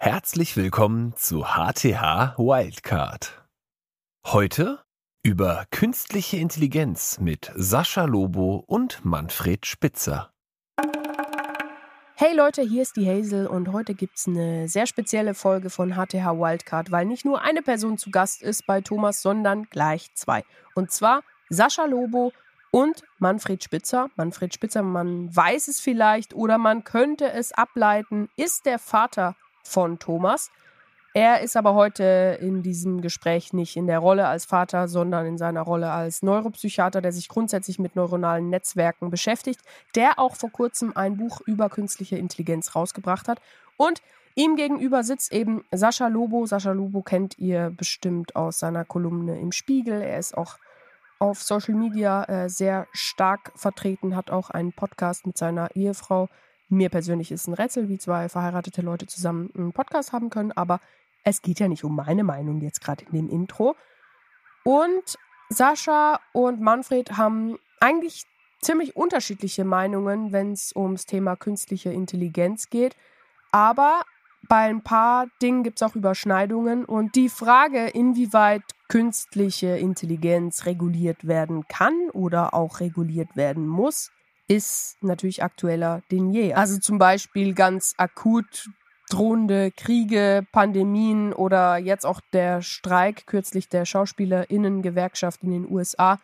Herzlich willkommen zu HTH Wildcard. Heute über künstliche Intelligenz mit Sascha Lobo und Manfred Spitzer. Hey Leute, hier ist die Hazel und heute gibt es eine sehr spezielle Folge von HTH Wildcard, weil nicht nur eine Person zu Gast ist bei Thomas, sondern gleich zwei. Und zwar Sascha Lobo und Manfred Spitzer. Manfred Spitzer, man weiß es vielleicht oder man könnte es ableiten, ist der Vater von Thomas. Er ist aber heute in diesem Gespräch nicht in der Rolle als Vater, sondern in seiner Rolle als Neuropsychiater, der sich grundsätzlich mit neuronalen Netzwerken beschäftigt, der auch vor kurzem ein Buch über künstliche Intelligenz rausgebracht hat. Und ihm gegenüber sitzt eben Sascha Lobo. Sascha Lobo kennt ihr bestimmt aus seiner Kolumne im Spiegel. Er ist auch auf Social Media äh, sehr stark vertreten, hat auch einen Podcast mit seiner Ehefrau mir persönlich ist ein Rätsel, wie zwei verheiratete Leute zusammen einen Podcast haben können, aber es geht ja nicht um meine Meinung jetzt gerade in dem Intro. Und Sascha und Manfred haben eigentlich ziemlich unterschiedliche Meinungen, wenn es ums Thema künstliche Intelligenz geht. Aber bei ein paar Dingen gibt es auch Überschneidungen. Und die Frage, inwieweit künstliche Intelligenz reguliert werden kann oder auch reguliert werden muss, ist natürlich aktueller denn je. Also zum Beispiel ganz akut drohende Kriege, Pandemien oder jetzt auch der Streik kürzlich der Schauspielerinnengewerkschaft in den USA.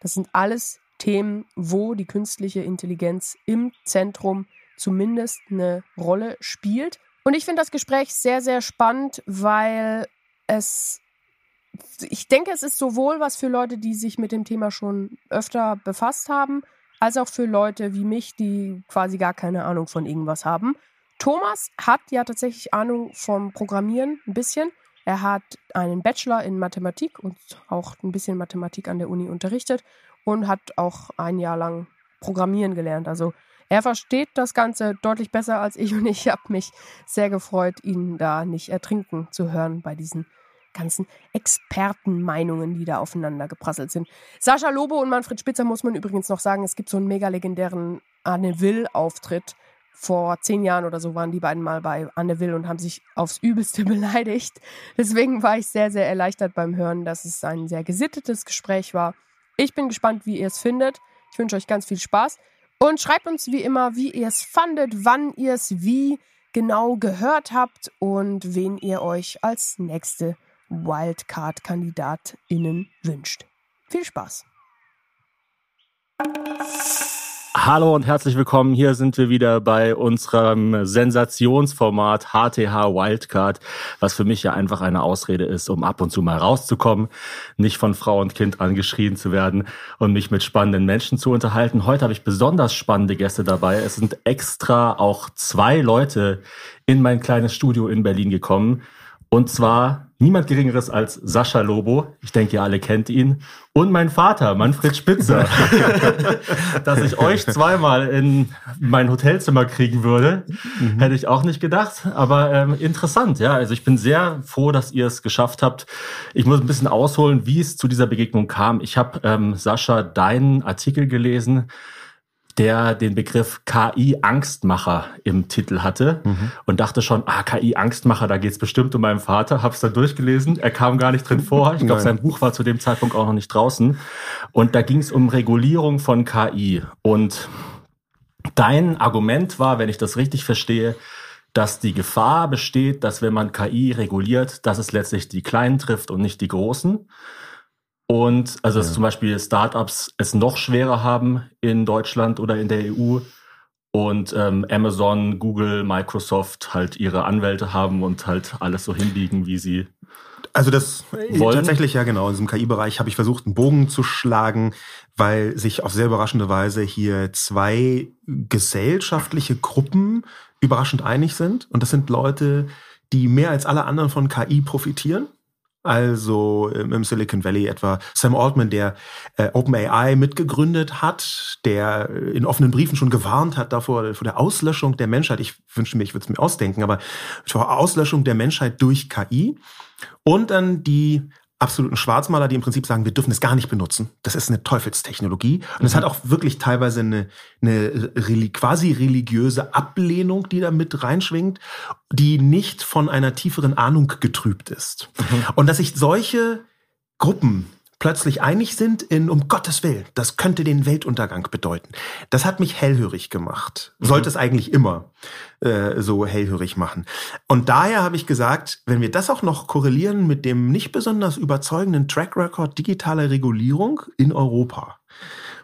Das sind alles Themen, wo die künstliche Intelligenz im Zentrum zumindest eine Rolle spielt. Und ich finde das Gespräch sehr, sehr spannend, weil es, ich denke, es ist sowohl was für Leute, die sich mit dem Thema schon öfter befasst haben, als auch für Leute wie mich, die quasi gar keine Ahnung von irgendwas haben. Thomas hat ja tatsächlich Ahnung vom Programmieren ein bisschen. Er hat einen Bachelor in Mathematik und auch ein bisschen Mathematik an der Uni unterrichtet und hat auch ein Jahr lang Programmieren gelernt. Also er versteht das Ganze deutlich besser als ich und ich habe mich sehr gefreut, ihn da nicht ertrinken zu hören bei diesen ganzen Expertenmeinungen, die da aufeinander geprasselt sind. Sascha Lobo und Manfred Spitzer muss man übrigens noch sagen, es gibt so einen mega legendären Anne Will-Auftritt. Vor zehn Jahren oder so waren die beiden mal bei Anne Will und haben sich aufs Übelste beleidigt. Deswegen war ich sehr, sehr erleichtert beim Hören, dass es ein sehr gesittetes Gespräch war. Ich bin gespannt, wie ihr es findet. Ich wünsche euch ganz viel Spaß. Und schreibt uns wie immer, wie ihr es fandet, wann ihr es wie genau gehört habt und wen ihr euch als nächste Wildcard-KandidatInnen wünscht. Viel Spaß! Hallo und herzlich willkommen. Hier sind wir wieder bei unserem Sensationsformat HTH Wildcard, was für mich ja einfach eine Ausrede ist, um ab und zu mal rauszukommen, nicht von Frau und Kind angeschrien zu werden und mich mit spannenden Menschen zu unterhalten. Heute habe ich besonders spannende Gäste dabei. Es sind extra auch zwei Leute in mein kleines Studio in Berlin gekommen. Und zwar niemand Geringeres als Sascha Lobo. Ich denke, ihr alle kennt ihn. Und mein Vater, Manfred Spitzer. Dass ich euch zweimal in mein Hotelzimmer kriegen würde, mhm. hätte ich auch nicht gedacht. Aber ähm, interessant, ja. Also ich bin sehr froh, dass ihr es geschafft habt. Ich muss ein bisschen ausholen, wie es zu dieser Begegnung kam. Ich habe, ähm, Sascha, deinen Artikel gelesen der den Begriff KI-Angstmacher im Titel hatte mhm. und dachte schon, ah, KI-Angstmacher, da geht's bestimmt um meinen Vater. Hab's dann durchgelesen. Er kam gar nicht drin vor. Ich glaube, sein Buch war zu dem Zeitpunkt auch noch nicht draußen. Und da ging's um Regulierung von KI. Und dein Argument war, wenn ich das richtig verstehe, dass die Gefahr besteht, dass wenn man KI reguliert, dass es letztlich die Kleinen trifft und nicht die Großen. Und also, dass ja. zum Beispiel Startups es noch schwerer haben in Deutschland oder in der EU und ähm, Amazon, Google, Microsoft halt ihre Anwälte haben und halt alles so hinbiegen, wie sie. Also das äh, wollen. tatsächlich ja genau. In diesem KI-Bereich habe ich versucht, einen Bogen zu schlagen, weil sich auf sehr überraschende Weise hier zwei gesellschaftliche Gruppen überraschend einig sind. Und das sind Leute, die mehr als alle anderen von KI profitieren also im Silicon Valley etwa Sam Altman, der äh, OpenAI mitgegründet hat, der in offenen Briefen schon gewarnt hat davor, vor der Auslöschung der Menschheit. Ich wünsche mir, ich würde es mir ausdenken, aber vor Auslöschung der Menschheit durch KI. Und dann die absoluten Schwarzmaler, die im Prinzip sagen, wir dürfen es gar nicht benutzen. Das ist eine Teufelstechnologie. Und es mhm. hat auch wirklich teilweise eine, eine quasi religiöse Ablehnung, die da mit reinschwingt, die nicht von einer tieferen Ahnung getrübt ist. Mhm. Und dass sich solche Gruppen plötzlich einig sind in um Gottes Willen, das könnte den Weltuntergang bedeuten. Das hat mich hellhörig gemacht. Mhm. Sollte es eigentlich immer äh, so hellhörig machen. Und daher habe ich gesagt, wenn wir das auch noch korrelieren mit dem nicht besonders überzeugenden Track Record digitaler Regulierung in Europa,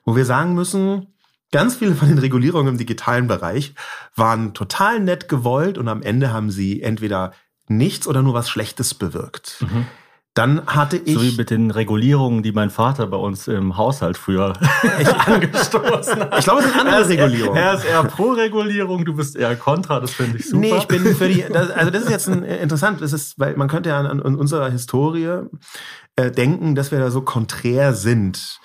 wo wir sagen müssen, Ganz viele von den Regulierungen im digitalen Bereich waren total nett gewollt und am Ende haben sie entweder nichts oder nur was Schlechtes bewirkt. Mhm. Dann hatte ich. So wie mit den Regulierungen, die mein Vater bei uns im Haushalt früher angestoßen hat. Ich glaube, es sind andere Regulierungen. Er ist eher pro Regulierung, du bist eher kontra, das finde ich super. Nee, ich bin für die. Das, also, das ist jetzt ein, äh, interessant, das ist, weil man könnte ja an, an unserer Historie äh, denken, dass wir da so konträr sind.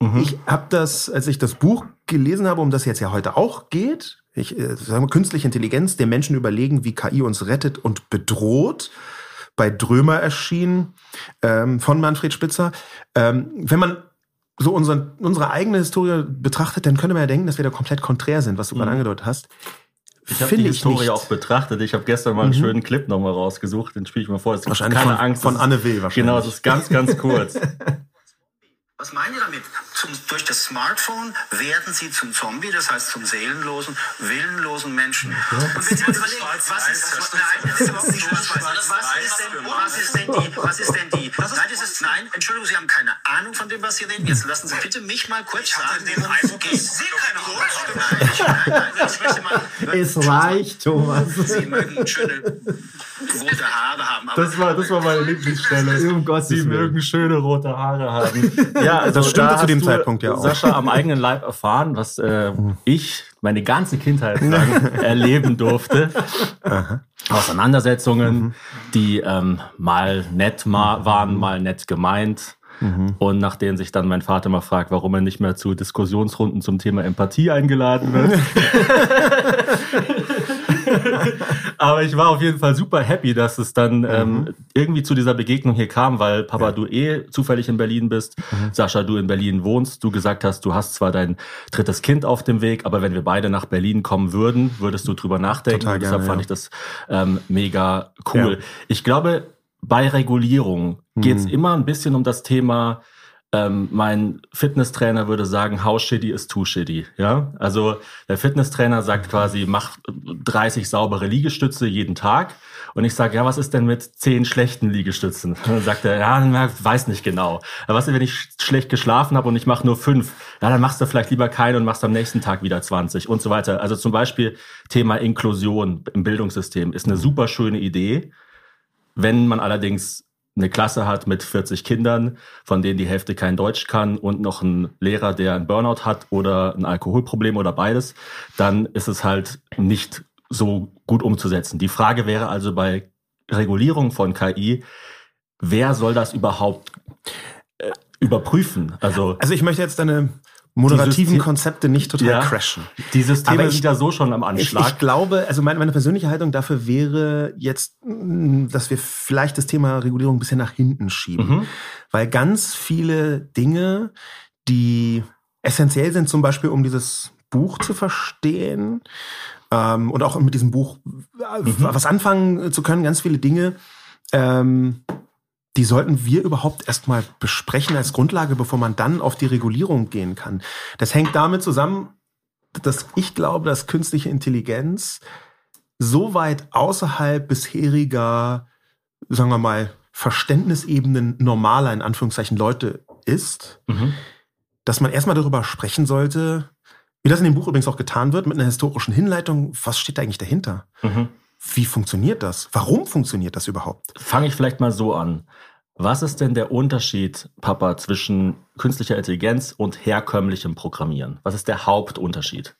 Mhm. Ich habe das, als ich das Buch gelesen habe, um das jetzt ja heute auch geht, ich äh, sagen wir, künstliche Intelligenz, den Menschen überlegen, wie KI uns rettet und bedroht bei Drömer erschienen ähm, von Manfred Spitzer. Ähm, wenn man so unseren, unsere eigene Historie betrachtet, dann könnte man ja denken, dass wir da komplett konträr sind, was du mhm. gerade angedeutet hast. Ich habe die Historie ich auch betrachtet. Ich habe gestern mal einen mhm. schönen Clip nochmal rausgesucht, den spiele ich mal vor. wahrscheinlich keine von, Angst. Von Anne Will wahrscheinlich. Genau, es ist ganz, ganz kurz. Was meinen Sie damit? Zum, durch das Smartphone werden Sie zum Zombie, das heißt zum seelenlosen, willenlosen Menschen. Und wenn Sie mal überlegen, was ist, was, nein, das ist überhaupt nicht was, ist denn, was ist denn die, was ist denn die, nein, das ist, nein, Entschuldigung, Sie haben keine Ahnung von dem, was Sie reden. Jetzt lassen Sie bitte mich mal kurz sagen, worum es geht. Sie keine Ahnung. Nein, nein, nein, ich möchte mal. Es reicht, Thomas. Sie mögen schöne rote Haare haben. das war, das war meine Lieblingsstelle. Um Gott, Sie mögen schöne rote Haare haben. Ja, also das stimmte da zu dem Zeitpunkt ja auch. Sascha am eigenen Leib erfahren, was äh, ich meine ganze Kindheit lang erleben durfte. Aha. Auseinandersetzungen, mhm. die ähm, mal nett ma waren, mal nett gemeint. Mhm. Und nach denen sich dann mein Vater mal fragt, warum er nicht mehr zu Diskussionsrunden zum Thema Empathie eingeladen wird. Aber ich war auf jeden Fall super happy, dass es dann mhm. ähm, irgendwie zu dieser Begegnung hier kam, weil Papa, ja. du eh zufällig in Berlin bist, mhm. Sascha, du in Berlin wohnst, du gesagt hast, du hast zwar dein drittes Kind auf dem Weg, aber wenn wir beide nach Berlin kommen würden, würdest du drüber nachdenken. Total gerne, deshalb fand ja. ich das ähm, mega cool. Ja. Ich glaube, bei Regulierung geht es mhm. immer ein bisschen um das Thema, ähm, mein Fitnesstrainer würde sagen, how shitty is too shitty. Ja, also der Fitnesstrainer sagt quasi, mach 30 saubere Liegestütze jeden Tag. Und ich sage, ja, was ist denn mit 10 schlechten Liegestützen? Und dann sagt er, ja, weiß nicht genau. Aber was ist, wenn ich schlecht geschlafen habe und ich mache nur fünf? Ja, dann machst du vielleicht lieber keinen und machst am nächsten Tag wieder 20 und so weiter. Also zum Beispiel Thema Inklusion im Bildungssystem ist eine super schöne Idee. Wenn man allerdings eine Klasse hat mit 40 Kindern, von denen die Hälfte kein Deutsch kann und noch ein Lehrer, der ein Burnout hat oder ein Alkoholproblem oder beides, dann ist es halt nicht so gut umzusetzen. Die Frage wäre also bei Regulierung von KI, wer soll das überhaupt äh, überprüfen? Also, also ich möchte jetzt eine moderativen Konzepte nicht total ja, crashen. Die Systeme ich, sind ja so schon am Anschlag. Ich, ich glaube, also meine, meine, persönliche Haltung dafür wäre jetzt, mm, dass wir vielleicht das Thema Regulierung ein bisschen nach hinten schieben. Mhm. Weil ganz viele Dinge, die essentiell sind, zum Beispiel um dieses Buch zu verstehen ähm, und auch mit diesem Buch äh, mhm. was anfangen zu können, ganz viele Dinge, ähm, die sollten wir überhaupt erstmal besprechen als Grundlage, bevor man dann auf die Regulierung gehen kann. Das hängt damit zusammen, dass ich glaube, dass künstliche Intelligenz so weit außerhalb bisheriger, sagen wir mal, Verständnisebenen normaler, in Anführungszeichen, Leute ist, mhm. dass man erstmal darüber sprechen sollte, wie das in dem Buch übrigens auch getan wird, mit einer historischen Hinleitung, was steht da eigentlich dahinter? Mhm. Wie funktioniert das? Warum funktioniert das überhaupt? Fange ich vielleicht mal so an. Was ist denn der Unterschied, Papa, zwischen künstlicher Intelligenz und herkömmlichem Programmieren? Was ist der Hauptunterschied?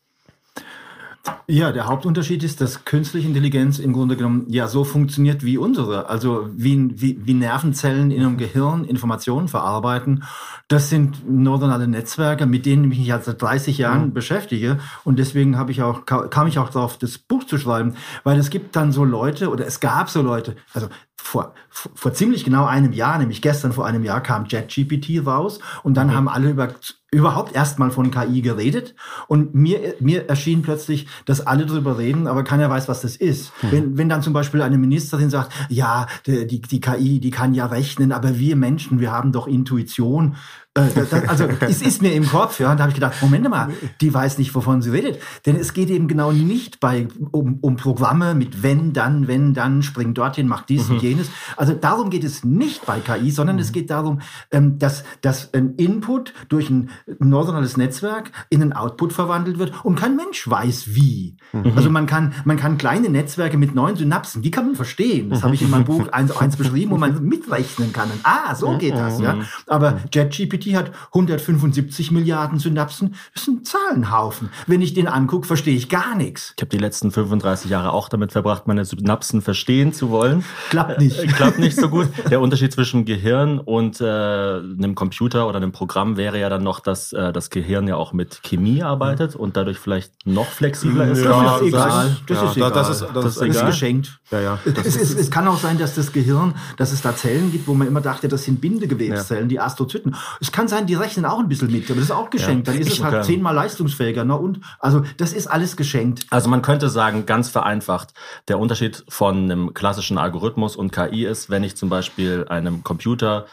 Ja, der Hauptunterschied ist, dass künstliche Intelligenz im Grunde genommen ja so funktioniert wie unsere. Also wie, wie, wie Nervenzellen in einem Gehirn Informationen verarbeiten. Das sind neuronale Netzwerke, mit denen ich mich ja seit 30 Jahren mhm. beschäftige. Und deswegen habe ich auch, kam ich auch darauf, das Buch zu schreiben. Weil es gibt dann so Leute, oder es gab so Leute, also vor, vor, ziemlich genau einem Jahr, nämlich gestern vor einem Jahr, kam JetGPT raus und dann mhm. haben alle über überhaupt erstmal von KI geredet und mir, mir erschien plötzlich, dass alle darüber reden, aber keiner weiß, was das ist. Mhm. Wenn, wenn dann zum Beispiel eine Ministerin sagt, ja, die, die, die KI, die kann ja rechnen, aber wir Menschen, wir haben doch Intuition. Äh, also es ist mir im Kopf, ja, und da habe ich gedacht, Moment mal, die weiß nicht, wovon sie redet. Denn es geht eben genau nicht bei um, um Programme mit wenn, dann, wenn, dann, spring dorthin, mach dies mhm. und jenes. Also darum geht es nicht bei KI, sondern mhm. es geht darum, ähm, dass, dass ein Input durch ein neuronales Netzwerk in ein Output verwandelt wird und kein Mensch weiß wie. Mhm. Also man kann, man kann kleine Netzwerke mit neuen Synapsen, die kann man verstehen. Das habe ich in meinem Buch 1.1 beschrieben, wo man mitrechnen kann. ah, so geht das, ja. Aber JetGPT hat 175 Milliarden Synapsen. Das ist ein Zahlenhaufen. Wenn ich den angucke, verstehe ich gar nichts. Ich habe die letzten 35 Jahre auch damit verbracht, meine Synapsen verstehen zu wollen. Klappt nicht. Äh, klappt nicht so gut. Der Unterschied zwischen Gehirn und äh, einem Computer oder einem Programm wäre ja dann noch, dass äh, das Gehirn ja auch mit Chemie arbeitet und dadurch vielleicht noch flexibler ist. Ja, das ist egal. Das ist egal. Das ist, das das ist, ist geschenkt. Ja, ja. Es, es, es, kann auch sein, dass das Gehirn, dass es da Zellen gibt, wo man immer dachte, das sind Bindegewebszellen, ja. die Astrozyten. Es kann sein, die rechnen auch ein bisschen mit, aber das ist auch geschenkt. Ja, Dann ist es halt zehnmal leistungsfähiger. Ne? Und also das ist alles geschenkt. Also man könnte sagen, ganz vereinfacht, der Unterschied von einem klassischen Algorithmus und KI ist, wenn ich zum Beispiel einem Computer,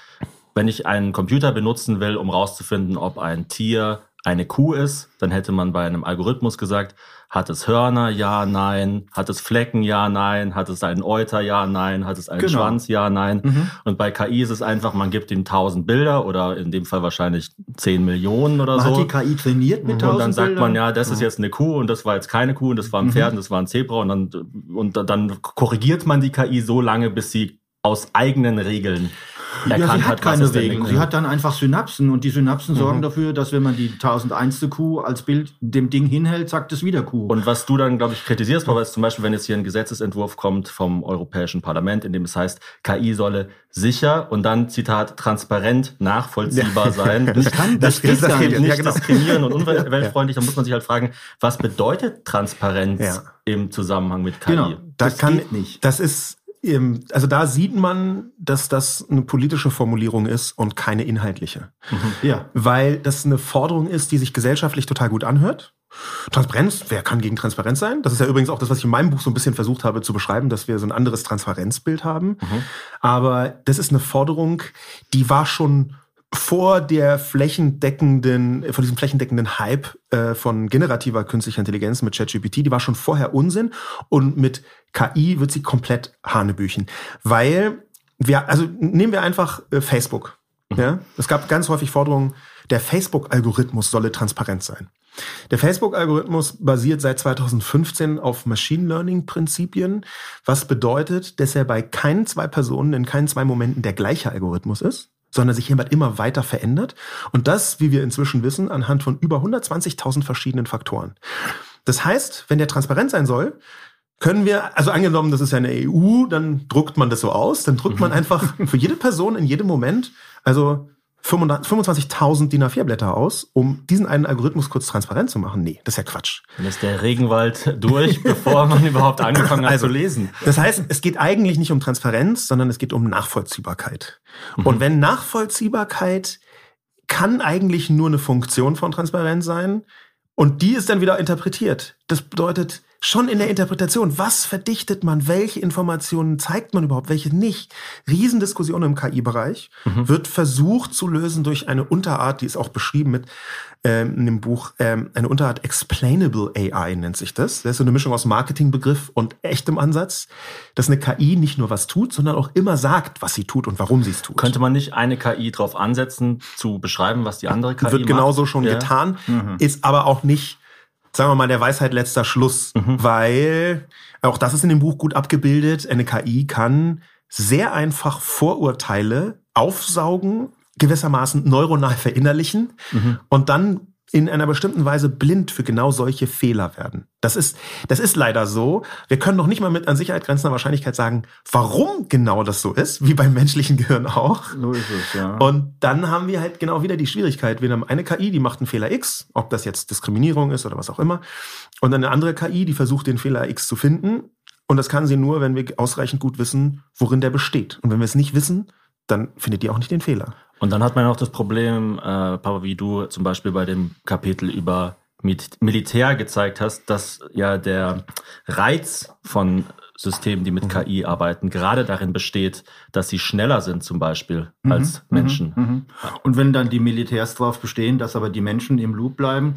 wenn ich einen Computer benutzen will, um rauszufinden, ob ein Tier eine Kuh ist, dann hätte man bei einem Algorithmus gesagt, hat es Hörner? Ja, nein. Hat es Flecken? Ja, nein. Hat es einen Euter? Ja, nein. Hat es einen genau. Schwanz? Ja, nein. Mhm. Und bei KI ist es einfach, man gibt ihm tausend Bilder oder in dem Fall wahrscheinlich zehn Millionen oder man so. Hat die KI trainiert mit tausend Und dann sagt Bildern? man, ja, das ist jetzt eine Kuh und das war jetzt keine Kuh und das war ein mhm. Pferd und das war ein Zebra und dann, und dann korrigiert man die KI so lange, bis sie aus eigenen Regeln ja, sie hat, hat keine Regeln. Sie hat dann einfach Synapsen und die Synapsen mhm. sorgen dafür, dass wenn man die 1001. Kuh als Bild dem Ding hinhält, sagt es wieder Kuh. Und was du dann, glaube ich, kritisierst, Papa, ist zum Beispiel, wenn jetzt hier ein Gesetzesentwurf kommt vom Europäischen Parlament, in dem es heißt, KI solle sicher und dann, Zitat, transparent nachvollziehbar sein. Das kann, das, das, das, das nicht ja, genau. diskriminieren und umweltfreundlich. Da muss man sich halt fragen, was bedeutet Transparenz ja. im Zusammenhang mit KI? Genau, das, das kann nicht. Das ist also da sieht man, dass das eine politische Formulierung ist und keine inhaltliche. Mhm. Ja. Weil das eine Forderung ist, die sich gesellschaftlich total gut anhört. Transparenz, wer kann gegen Transparenz sein? Das ist ja übrigens auch das, was ich in meinem Buch so ein bisschen versucht habe zu beschreiben, dass wir so ein anderes Transparenzbild haben. Mhm. Aber das ist eine Forderung, die war schon vor der flächendeckenden, vor diesem flächendeckenden Hype äh, von generativer künstlicher Intelligenz mit ChatGPT, die war schon vorher Unsinn und mit KI wird sie komplett Hanebüchen, weil wir, also nehmen wir einfach äh, Facebook. Mhm. Ja, es gab ganz häufig Forderungen, der Facebook-Algorithmus solle transparent sein. Der Facebook-Algorithmus basiert seit 2015 auf Machine Learning-Prinzipien, was bedeutet, dass er bei keinen zwei Personen in keinen zwei Momenten der gleiche Algorithmus ist sondern sich jemand immer weiter verändert. Und das, wie wir inzwischen wissen, anhand von über 120.000 verschiedenen Faktoren. Das heißt, wenn der transparent sein soll, können wir, also angenommen, das ist ja eine EU, dann druckt man das so aus, dann druckt man mhm. einfach für jede Person in jedem Moment, also 25.000 DIN A4-Blätter aus, um diesen einen Algorithmus kurz transparent zu machen? Nee, das ist ja Quatsch. Dann ist der Regenwald durch, bevor man überhaupt angefangen hat also, zu lesen. Das heißt, es geht eigentlich nicht um Transparenz, sondern es geht um Nachvollziehbarkeit. Mhm. Und wenn Nachvollziehbarkeit kann eigentlich nur eine Funktion von Transparenz sein und die ist dann wieder interpretiert. Das bedeutet, schon in der Interpretation, was verdichtet man, welche Informationen zeigt man überhaupt, welche nicht. Riesendiskussion im KI-Bereich mhm. wird versucht zu lösen durch eine Unterart, die ist auch beschrieben mit ähm, in dem Buch, ähm, eine Unterart Explainable AI nennt sich das. Das ist so eine Mischung aus Marketingbegriff und echtem Ansatz, dass eine KI nicht nur was tut, sondern auch immer sagt, was sie tut und warum sie es tut. Könnte man nicht eine KI darauf ansetzen, zu beschreiben, was die andere KI macht? Wird genauso schon ja. getan, mhm. ist aber auch nicht sagen wir mal, der Weisheit letzter Schluss, mhm. weil auch das ist in dem Buch gut abgebildet. Eine KI kann sehr einfach Vorurteile aufsaugen, gewissermaßen neuronal verinnerlichen mhm. und dann in einer bestimmten Weise blind für genau solche Fehler werden. Das ist, das ist leider so. Wir können noch nicht mal mit an Sicherheit grenzender Wahrscheinlichkeit sagen, warum genau das so ist, wie beim menschlichen Gehirn auch. So ist es, ja. Und dann haben wir halt genau wieder die Schwierigkeit. Wir haben eine KI, die macht einen Fehler X, ob das jetzt Diskriminierung ist oder was auch immer. Und dann eine andere KI, die versucht, den Fehler X zu finden. Und das kann sie nur, wenn wir ausreichend gut wissen, worin der besteht. Und wenn wir es nicht wissen, dann findet ihr auch nicht den Fehler. Und dann hat man auch das Problem, äh, Papa, wie du zum Beispiel bei dem Kapitel über Militär gezeigt hast, dass ja der Reiz von Systemen, die mit mhm. KI arbeiten, gerade darin besteht, dass sie schneller sind zum Beispiel mhm. als mhm. Menschen. Mhm. Und wenn dann die Militärs darauf bestehen, dass aber die Menschen im Loop bleiben,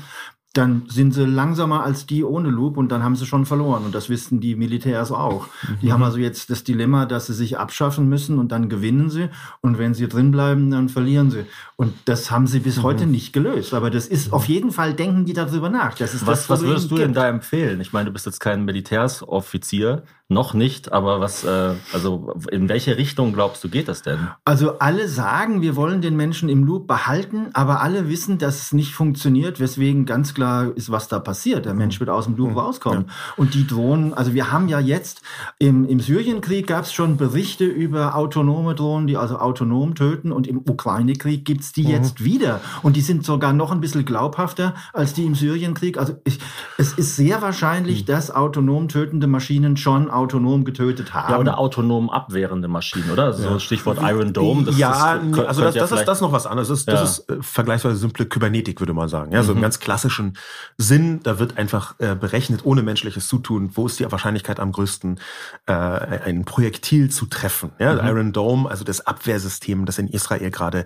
dann sind sie langsamer als die ohne Loop und dann haben sie schon verloren. Und das wissen die Militärs auch. Mhm. Die haben also jetzt das Dilemma, dass sie sich abschaffen müssen und dann gewinnen sie. Und wenn sie drin bleiben, dann verlieren sie. Und das haben sie bis mhm. heute nicht gelöst. Aber das ist auf jeden Fall, denken die darüber nach. Das ist was, das was würdest du denn da empfehlen? Ich meine, du bist jetzt kein Militärsoffizier. Noch nicht, aber was, äh, also in welche Richtung glaubst du, geht das denn? Also alle sagen, wir wollen den Menschen im Loop behalten, aber alle wissen, dass es nicht funktioniert, weswegen ganz klar ist, was da passiert. Der Mensch wird aus dem Loop mhm. rauskommen. Ja. Und die Drohnen, also wir haben ja jetzt im, im Syrienkrieg gab es schon Berichte über autonome Drohnen, die also autonom töten und im Ukraine-Krieg gibt's die mhm. jetzt wieder. Und die sind sogar noch ein bisschen glaubhafter als die im Syrienkrieg. Also ich, es ist sehr wahrscheinlich, mhm. dass autonom tötende Maschinen schon autonom getötet haben. Ja, oder autonom abwehrende Maschinen, oder? So ja. Stichwort Iron Dome. Das ja, ist, also das, das, ist, das noch was anderes. Das ist, ja. das ist äh, vergleichsweise simple Kybernetik, würde man sagen. Ja, so mhm. im ganz klassischen Sinn, da wird einfach äh, berechnet, ohne menschliches Zutun, wo ist die Wahrscheinlichkeit am größten, äh, ein Projektil zu treffen. Ja, mhm. Iron Dome, also das Abwehrsystem, das in Israel gerade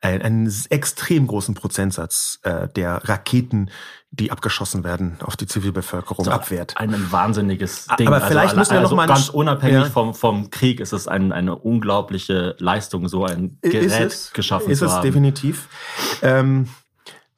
äh, einen extrem großen Prozentsatz äh, der Raketen die abgeschossen werden, auf die Zivilbevölkerung so, abwehrt. Ein wahnsinniges Ding. Aber vielleicht also, müssen wir also noch mal ganz unabhängig ja. vom, vom Krieg ist es ein, eine unglaubliche Leistung, so ein Gerät ist es, geschaffen ist zu haben. Ist es definitiv. Ähm,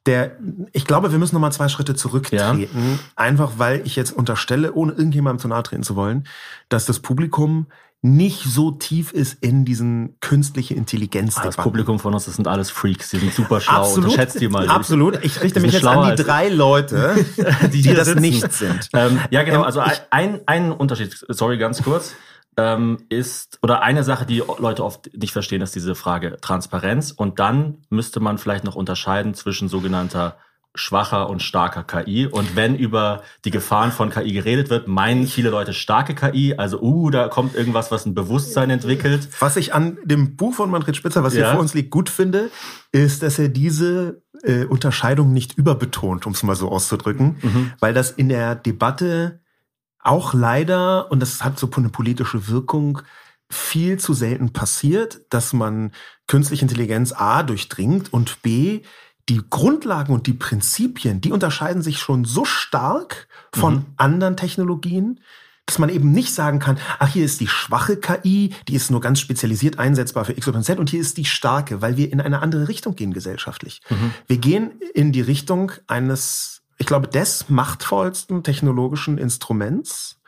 der, ich glaube, wir müssen noch mal zwei Schritte zurücktreten, ja. einfach weil ich jetzt unterstelle, ohne irgendjemandem zu nahe treten zu wollen, dass das Publikum nicht so tief ist in diesen künstliche Intelligenz. Ah, das Publikum von uns, das sind alles Freaks, die sind super schlau. Absolut, Unterschätzt die mal. Absolut. Ich richte mich jetzt an die drei Leute, die, die das sitzen. nicht sind. Ähm, ja, genau. Ähm, also ein, ein Unterschied, sorry, ganz kurz, ähm, ist, oder eine Sache, die Leute oft nicht verstehen, ist diese Frage Transparenz. Und dann müsste man vielleicht noch unterscheiden zwischen sogenannter schwacher und starker KI. Und wenn über die Gefahren von KI geredet wird, meinen viele Leute starke KI. Also, uh, da kommt irgendwas, was ein Bewusstsein entwickelt. Was ich an dem Buch von Manfred Spitzer, was ja. hier vor uns liegt, gut finde, ist, dass er diese äh, Unterscheidung nicht überbetont, um es mal so auszudrücken, mhm. weil das in der Debatte auch leider, und das hat so eine politische Wirkung, viel zu selten passiert, dass man künstliche Intelligenz A durchdringt und B die Grundlagen und die Prinzipien, die unterscheiden sich schon so stark von mhm. anderen Technologien, dass man eben nicht sagen kann, ach, hier ist die schwache KI, die ist nur ganz spezialisiert einsetzbar für X oder Z und hier ist die starke, weil wir in eine andere Richtung gehen gesellschaftlich. Mhm. Wir gehen in die Richtung eines, ich glaube, des machtvollsten technologischen Instruments,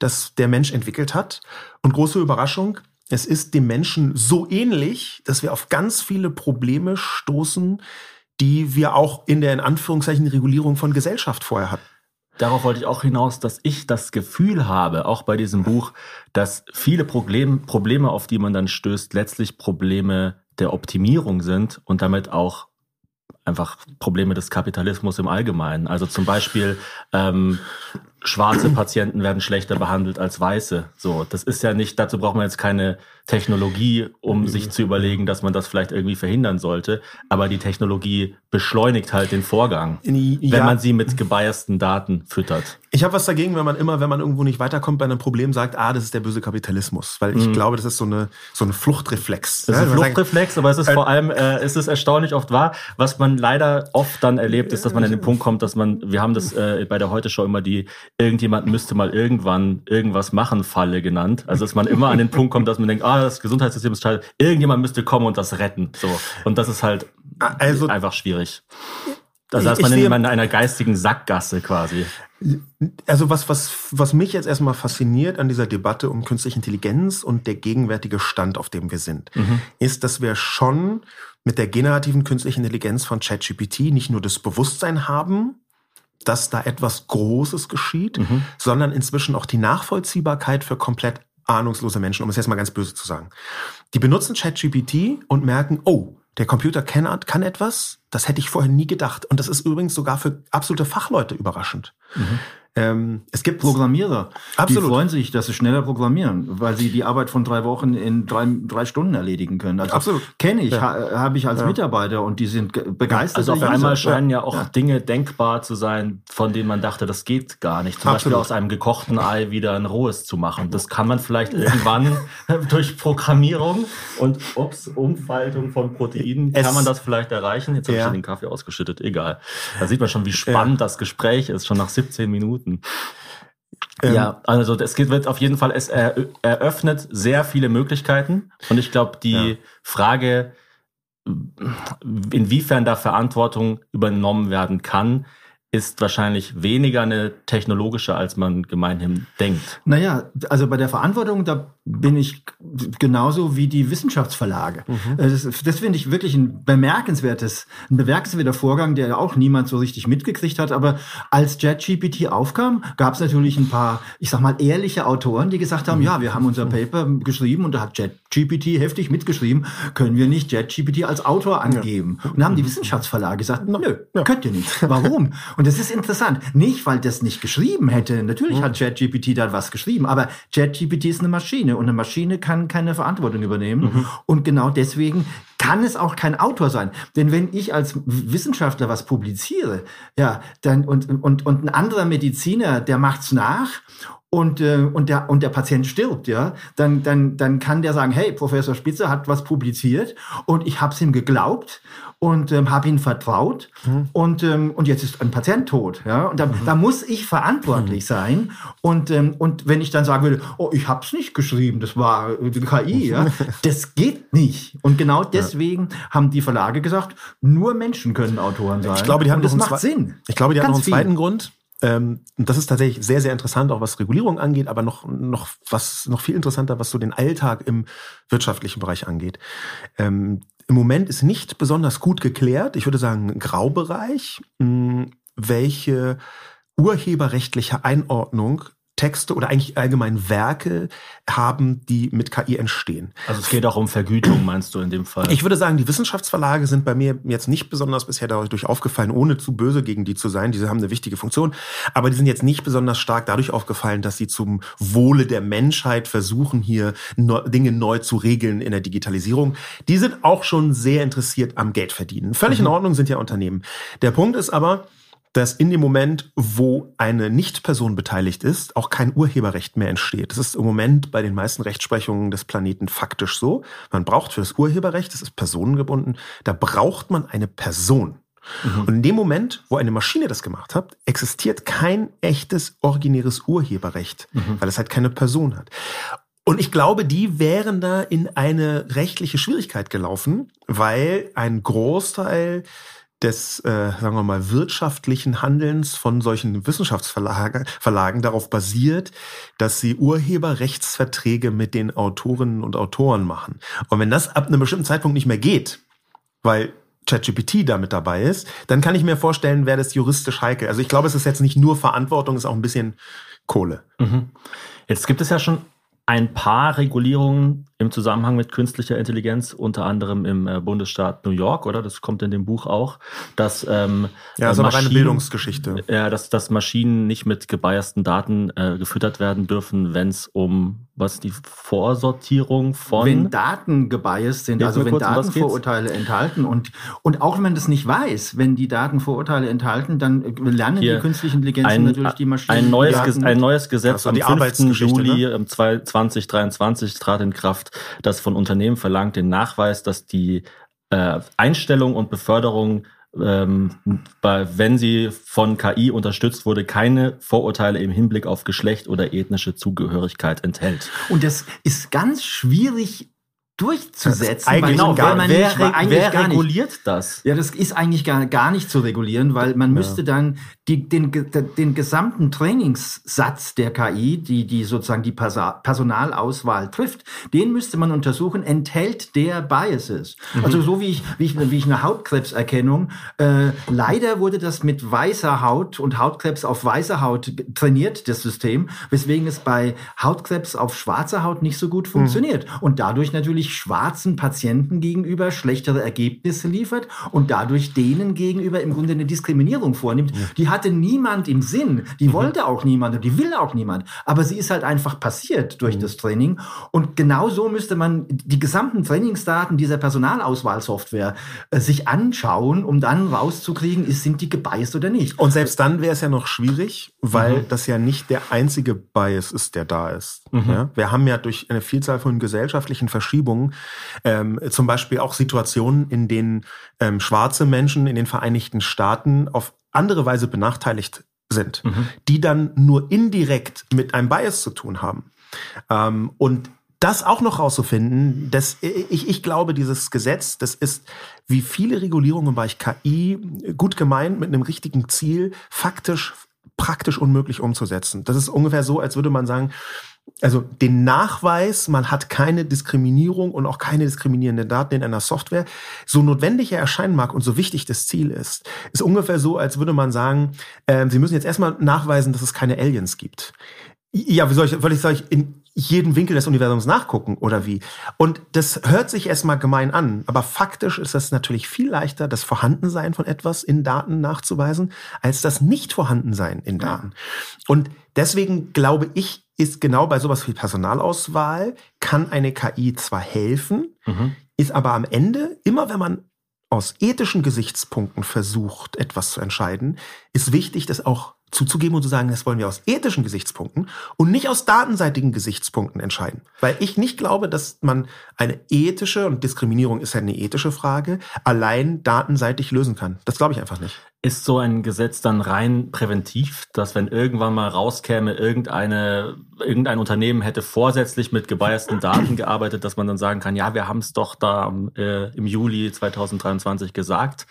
das der Mensch entwickelt hat. Und große Überraschung, es ist dem Menschen so ähnlich, dass wir auf ganz viele Probleme stoßen, die wir auch in der in Anführungszeichen Regulierung von Gesellschaft vorher hatten. Darauf wollte ich auch hinaus, dass ich das Gefühl habe, auch bei diesem Buch, dass viele Problem, Probleme, auf die man dann stößt, letztlich Probleme der Optimierung sind und damit auch einfach Probleme des Kapitalismus im Allgemeinen. Also zum Beispiel ähm, schwarze Patienten werden schlechter behandelt als weiße. So, das ist ja nicht, dazu braucht man jetzt keine Technologie, um sich zu überlegen, dass man das vielleicht irgendwie verhindern sollte. Aber die Technologie beschleunigt halt den Vorgang, ja. wenn man sie mit gebiasten Daten füttert. Ich habe was dagegen, wenn man immer, wenn man irgendwo nicht weiterkommt bei einem Problem, sagt, ah, das ist der böse Kapitalismus, weil ich mhm. glaube, das ist so eine so ein Fluchtreflex. Das ist ein Fluchtreflex, aber es ist äh, vor allem, äh, ist es erstaunlich oft wahr. Was man leider oft dann erlebt, ist, dass man an den Punkt kommt, dass man, wir haben das äh, bei der Heute Show immer die irgendjemand müsste mal irgendwann irgendwas machen Falle genannt. Also dass man immer an den Punkt kommt, dass man denkt, ah, das Gesundheitssystem ist scheiße, irgendjemand müsste kommen und das retten. So und das ist halt also, einfach schwierig. Also ist man in einer geistigen Sackgasse quasi. Also was, was, was mich jetzt erstmal fasziniert an dieser Debatte um künstliche Intelligenz und der gegenwärtige Stand, auf dem wir sind, mhm. ist, dass wir schon mit der generativen künstlichen Intelligenz von ChatGPT nicht nur das Bewusstsein haben, dass da etwas Großes geschieht, mhm. sondern inzwischen auch die Nachvollziehbarkeit für komplett ahnungslose Menschen, um es jetzt mal ganz böse zu sagen. Die benutzen ChatGPT und merken, oh, der Computer kann, kann etwas, das hätte ich vorher nie gedacht. Und das ist übrigens sogar für absolute Fachleute überraschend. Mhm. Ähm, es gibt Programmierer, Absolut. die freuen sich, dass sie schneller programmieren, weil sie die Arbeit von drei Wochen in drei, drei Stunden erledigen können. Also Absolut. Kenne ich, ja. ha, habe ich als ja. Mitarbeiter und die sind begeistert. Also auf einmal scheinen ja auch ja. Dinge denkbar zu sein, von denen man dachte, das geht gar nicht. Zum Absolut. Beispiel aus einem gekochten Ei wieder ein rohes zu machen. Das kann man vielleicht irgendwann durch Programmierung und ups, Umfaltung von Proteinen es, kann man das vielleicht erreichen. Jetzt habe ich den Kaffee ausgeschüttet. Egal. Da sieht man schon, wie spannend das Gespräch ist, schon nach 17 Minuten. Minuten. Ähm, ja, also es wird auf jeden Fall, es eröffnet sehr viele Möglichkeiten und ich glaube, die ja. Frage, inwiefern da Verantwortung übernommen werden kann, ist wahrscheinlich weniger eine technologische, als man gemeinhin denkt. Naja, also bei der Verantwortung, da bin ich genauso wie die Wissenschaftsverlage. Mhm. Äh, das, das finde ich wirklich ein bemerkenswertes, ein bemerkenswerter Vorgang, der auch niemand so richtig mitgekriegt hat. Aber als JetGPT aufkam, gab es natürlich ein paar, ich sag mal, ehrliche Autoren, die gesagt haben, mhm. ja, wir haben unser Paper geschrieben und da hat JetGPT heftig mitgeschrieben, können wir nicht JetGPT als Autor angeben? Ja. Und dann haben die Wissenschaftsverlage gesagt, nö, ja. könnt ihr nicht. Warum? Und das ist interessant. Nicht, weil das nicht geschrieben hätte. Natürlich mhm. hat ChatGPT da was geschrieben, aber ChatGPT ist eine Maschine und eine Maschine kann keine Verantwortung übernehmen. Mhm. Und genau deswegen kann es auch kein Autor sein. Denn wenn ich als Wissenschaftler was publiziere, ja, dann und, und, und ein anderer Mediziner, der macht's nach und, äh, und, der, und der Patient stirbt, ja, dann, dann, dann kann der sagen, hey, Professor Spitzer hat was publiziert und ich habe es ihm geglaubt und ähm, habe ihm vertraut mhm. und, ähm, und jetzt ist ein Patient tot. Ja? Und da, mhm. da muss ich verantwortlich mhm. sein. Und, ähm, und wenn ich dann sagen würde, oh, ich habe es nicht geschrieben, das war äh, die KI, ja, das geht nicht. Und genau deswegen ja. haben die Verlage gesagt, nur Menschen können Autoren sein. Ich glaube, die haben und das macht Sinn. Ich glaube, die haben noch einen zweiten Grund. Ähm, und das ist tatsächlich sehr, sehr interessant, auch was Regulierung angeht, aber noch, noch was, noch viel interessanter, was so den Alltag im wirtschaftlichen Bereich angeht. Ähm, Im Moment ist nicht besonders gut geklärt, ich würde sagen Graubereich, mh, welche urheberrechtliche Einordnung Texte oder eigentlich allgemein Werke haben, die mit KI entstehen. Also es geht auch um Vergütung, meinst du in dem Fall? Ich würde sagen, die Wissenschaftsverlage sind bei mir jetzt nicht besonders bisher dadurch aufgefallen, ohne zu böse gegen die zu sein. Diese haben eine wichtige Funktion, aber die sind jetzt nicht besonders stark dadurch aufgefallen, dass sie zum Wohle der Menschheit versuchen, hier Dinge neu zu regeln in der Digitalisierung. Die sind auch schon sehr interessiert am Geld verdienen. Völlig mhm. in Ordnung sind ja Unternehmen. Der Punkt ist aber, dass in dem Moment, wo eine Nicht-Person beteiligt ist, auch kein Urheberrecht mehr entsteht. Das ist im Moment bei den meisten Rechtsprechungen des Planeten faktisch so. Man braucht für das Urheberrecht, das ist personengebunden, da braucht man eine Person. Mhm. Und in dem Moment, wo eine Maschine das gemacht hat, existiert kein echtes, originäres Urheberrecht, mhm. weil es halt keine Person hat. Und ich glaube, die wären da in eine rechtliche Schwierigkeit gelaufen, weil ein Großteil des, äh, sagen wir mal, wirtschaftlichen Handelns von solchen Wissenschaftsverlagen Verlagen darauf basiert, dass sie Urheberrechtsverträge mit den Autorinnen und Autoren machen. Und wenn das ab einem bestimmten Zeitpunkt nicht mehr geht, weil ChatGPT damit dabei ist, dann kann ich mir vorstellen, wäre das juristisch heikel. Also ich glaube, es ist jetzt nicht nur Verantwortung, es ist auch ein bisschen Kohle. Mhm. Jetzt gibt es ja schon ein paar Regulierungen im Zusammenhang mit künstlicher Intelligenz, unter anderem im äh, Bundesstaat New York, oder? Das kommt in dem Buch auch, dass ähm, ja, so eine Bildungsgeschichte. Ja, dass, dass Maschinen nicht mit gebiasten Daten äh, gefüttert werden dürfen, wenn es um was die Vorsortierung von wenn Daten gebiased sind, also wenn Daten Vorurteile enthalten und und auch wenn man das nicht weiß, wenn die Daten Vorurteile enthalten, dann lernen Hier die künstlichen Intelligenzen ein, natürlich die Maschinen. Ein neues, ein neues Gesetz am 5. Juli ne? 2023 trat in Kraft das von Unternehmen verlangt, den Nachweis, dass die äh, Einstellung und Beförderung ähm, bei, wenn sie von KI unterstützt wurde, keine Vorurteile im Hinblick auf Geschlecht oder ethnische Zugehörigkeit enthält. Und das ist ganz schwierig durchzusetzen. Genau, gar, man wer, nicht, eigentlich wer gar reguliert nicht, das? Ja, das ist eigentlich gar, gar nicht zu regulieren, weil man ja. müsste dann die, den, den gesamten Trainingssatz der KI, die, die sozusagen die Personalauswahl trifft, den müsste man untersuchen, enthält der Biases. Mhm. Also so wie ich, wie ich, wie ich eine Hautkrebserkennung, äh, leider wurde das mit weißer Haut und Hautkrebs auf weißer Haut trainiert, das System, weswegen es bei Hautkrebs auf schwarzer Haut nicht so gut funktioniert. Mhm. Und dadurch natürlich schwarzen Patienten gegenüber schlechtere Ergebnisse liefert und dadurch denen gegenüber im Grunde eine Diskriminierung vornimmt. Ja. Die hatte niemand im Sinn, die mhm. wollte auch niemand und die will auch niemand. Aber sie ist halt einfach passiert durch mhm. das Training. Und genau so müsste man die gesamten Trainingsdaten dieser Personalauswahlsoftware äh, sich anschauen, um dann rauszukriegen, ist, sind die gebeißt oder nicht. Und selbst dann wäre es ja noch schwierig, weil mhm. das ja nicht der einzige Bias ist, der da ist. Mhm. Ja? Wir haben ja durch eine Vielzahl von gesellschaftlichen Verschiebungen ähm, zum Beispiel auch Situationen, in denen ähm, schwarze Menschen in den Vereinigten Staaten auf andere Weise benachteiligt sind, mhm. die dann nur indirekt mit einem Bias zu tun haben. Ähm, und das auch noch rauszufinden, dass ich, ich glaube, dieses Gesetz, das ist wie viele Regulierungen im Bereich KI gut gemeint mit einem richtigen Ziel, faktisch praktisch unmöglich umzusetzen. Das ist ungefähr so, als würde man sagen, also den Nachweis, man hat keine Diskriminierung und auch keine diskriminierenden Daten in einer Software, so notwendig er erscheinen mag und so wichtig das Ziel ist, ist ungefähr so, als würde man sagen, äh, Sie müssen jetzt erstmal nachweisen, dass es keine Aliens gibt. Ja, wie soll ich, soll ich, soll ich in jeden Winkel des Universums nachgucken oder wie? Und das hört sich erstmal gemein an, aber faktisch ist es natürlich viel leichter, das Vorhandensein von etwas in Daten nachzuweisen, als das Nicht-Vorhandensein in Daten. Ja. Und deswegen glaube ich, ist genau bei sowas wie Personalauswahl, kann eine KI zwar helfen, mhm. ist aber am Ende, immer wenn man aus ethischen Gesichtspunkten versucht, etwas zu entscheiden, ist wichtig, das auch zuzugeben und zu sagen, das wollen wir aus ethischen Gesichtspunkten und nicht aus datenseitigen Gesichtspunkten entscheiden. Weil ich nicht glaube, dass man eine ethische, und Diskriminierung ist ja eine ethische Frage, allein datenseitig lösen kann. Das glaube ich einfach nicht. Ist so ein Gesetz dann rein präventiv, dass wenn irgendwann mal rauskäme, irgendeine, irgendein Unternehmen hätte vorsätzlich mit gebiasten Daten gearbeitet, dass man dann sagen kann, ja, wir haben es doch da äh, im Juli 2023 gesagt.